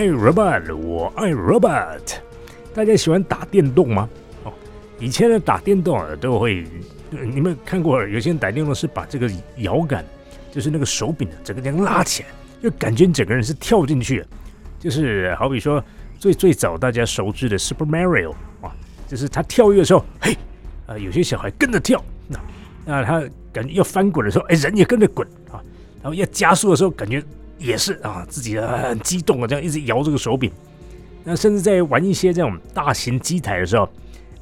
爱 robot，我爱 robot。大家喜欢打电动吗？哦，以前的打电动啊，都会，你们看过有些人打电动是把这个摇杆，就是那个手柄整个这样拉起来，就感觉你整个人是跳进去。就是好比说最最早大家熟知的 Super Mario 啊，就是他跳跃的时候，嘿，啊，有些小孩跟着跳，那那他感觉要翻滚的时候，哎，人也跟着滚啊，然后要加速的时候，感觉。也是啊，自己很激动啊，这样一直摇这个手柄。那甚至在玩一些这种大型机台的时候，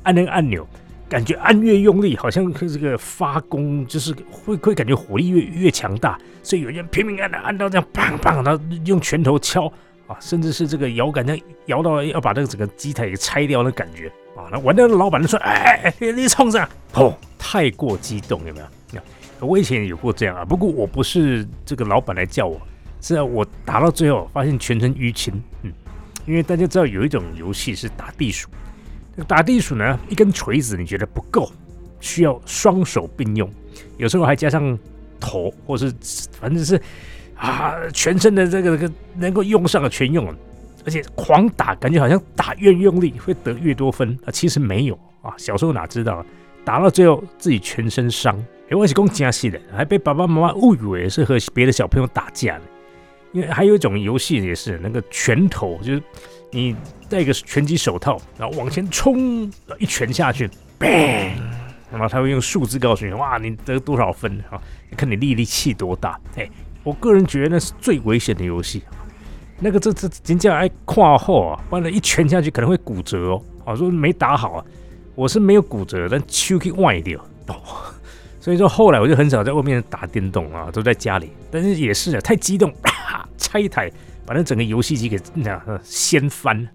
按那个按钮，感觉按越用力，好像这个发功就是会会感觉火力越越强大。所以有人拼命按的按到这样砰砰，然后用拳头敲啊，甚至是这个摇杆这样摇到要把这个整个机台给拆掉的感觉啊。那玩的老板就说：“哎哎哎，你冲上！”哦，太过激动有没有？我以前有过这样啊，不过我不是这个老板来叫我。是啊，我打到最后发现全身淤青，嗯，因为大家知道有一种游戏是打地鼠，打地鼠呢，一根锤子你觉得不够，需要双手并用，有时候还加上头，或是反正是啊，全身的这个这个能够用上的全用了，而且狂打，感觉好像打越用力会得越多分啊，其实没有啊，小时候哪知道，打到最后自己全身伤，哎，我是公家系的，还被爸爸妈妈误以为是和别的小朋友打架呢。因为还有一种游戏也是那个拳头，就是你戴个拳击手套，然后往前冲，一拳下去，bang，然后他会用数字告诉你，哇，你得多少分啊？看你力力气多大。哎，我个人觉得那是最危险的游戏。那个这这人家爱跨后啊，完了，一拳下去可能会骨折哦。啊，说没打好啊，我是没有骨折，但手可以歪掉。所以说后来我就很少在外面打电动啊，都在家里。但是也是啊，太激动，拆一台把那整个游戏机给那掀翻。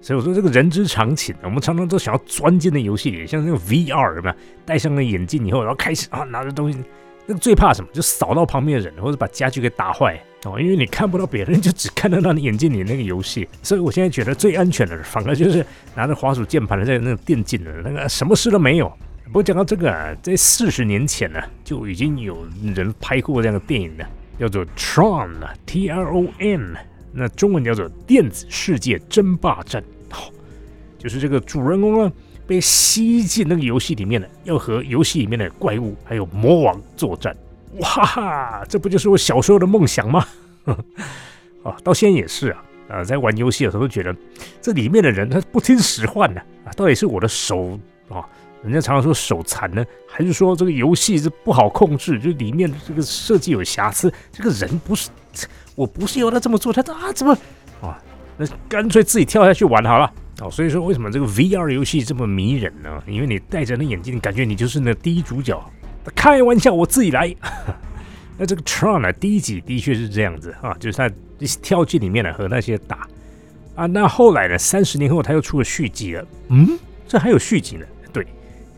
所以我说这个人之常情，我们常常都想要钻进那游戏里，像那个 VR 嘛？戴上了眼镜以后，然后开始啊拿着东西，那最怕什么？就扫到旁边的人，或者把家具给打坏哦。因为你看不到别人，就只看得到你眼镜里那个游戏。所以我现在觉得最安全的，反而就是拿着滑鼠键盘的在那个电竞的那个，什么事都没有。不过讲到这个啊，在四十年前呢，就已经有人拍过这样的电影了，叫做《Tron》啊，T R O N，那中文叫做《电子世界争霸战》。好，就是这个主人公呢被吸进那个游戏里面了，要和游戏里面的怪物还有魔王作战。哇哈，这不就是我小时候的梦想吗？啊，到现在也是啊，啊，在玩游戏的时候都觉得这里面的人他不听使唤呢，啊，到底是我的手啊？人家常常说手残呢，还是说这个游戏是不好控制？就里面的这个设计有瑕疵？这个人不是，我不是要他这么做，他啊怎么啊？那干脆自己跳下去玩好了哦。所以说，为什么这个 VR 游戏这么迷人呢？因为你戴着那眼镜，感觉你就是那第一主角。开玩笑，我自己来。那这个 Tron 呢，第一集的确是这样子啊，就是他跳进里面呢和那些打啊。那后来呢，三十年后他又出了续集了。嗯，这还有续集呢？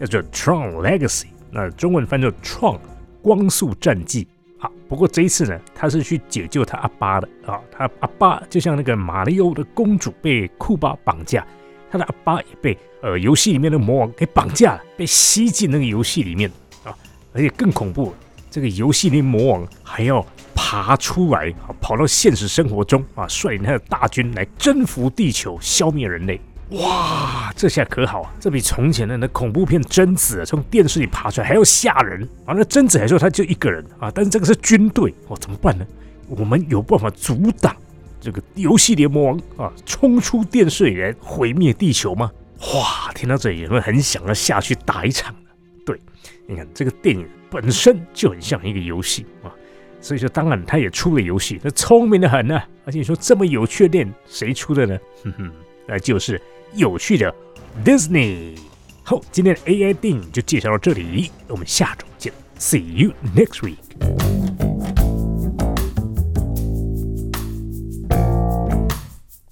叫做《Tron Legacy》，那中文翻作《创光速战记》啊。不过这一次呢，他是去解救他阿爸的啊。他阿爸就像那个马里奥的公主被库巴绑架，他的阿爸也被呃游戏里面的魔王给绑架了，被吸进那个游戏里面啊。而且更恐怖，这个游戏里魔王还要爬出来啊，跑到现实生活中啊，率领他的大军来征服地球，消灭人类。哇，这下可好啊！这比从前的那恐怖片贞子啊从电视里爬出来还要吓人啊！那贞子还说他就一个人啊，但是这个是军队哦，怎么办呢？我们有办法阻挡这个游戏联盟王啊，冲出电视里来毁灭地球吗？哇，听到这里有没有很想要下去打一场对，你看这个电影本身就很像一个游戏啊，所以说当然他也出了游戏，他聪明的很呢。而且你说这么有趣的电影谁出的呢？哼哼，那就是。有趣的 Disney。好，今天的 AI 电影就介绍到这里，我们下周见，See you next week。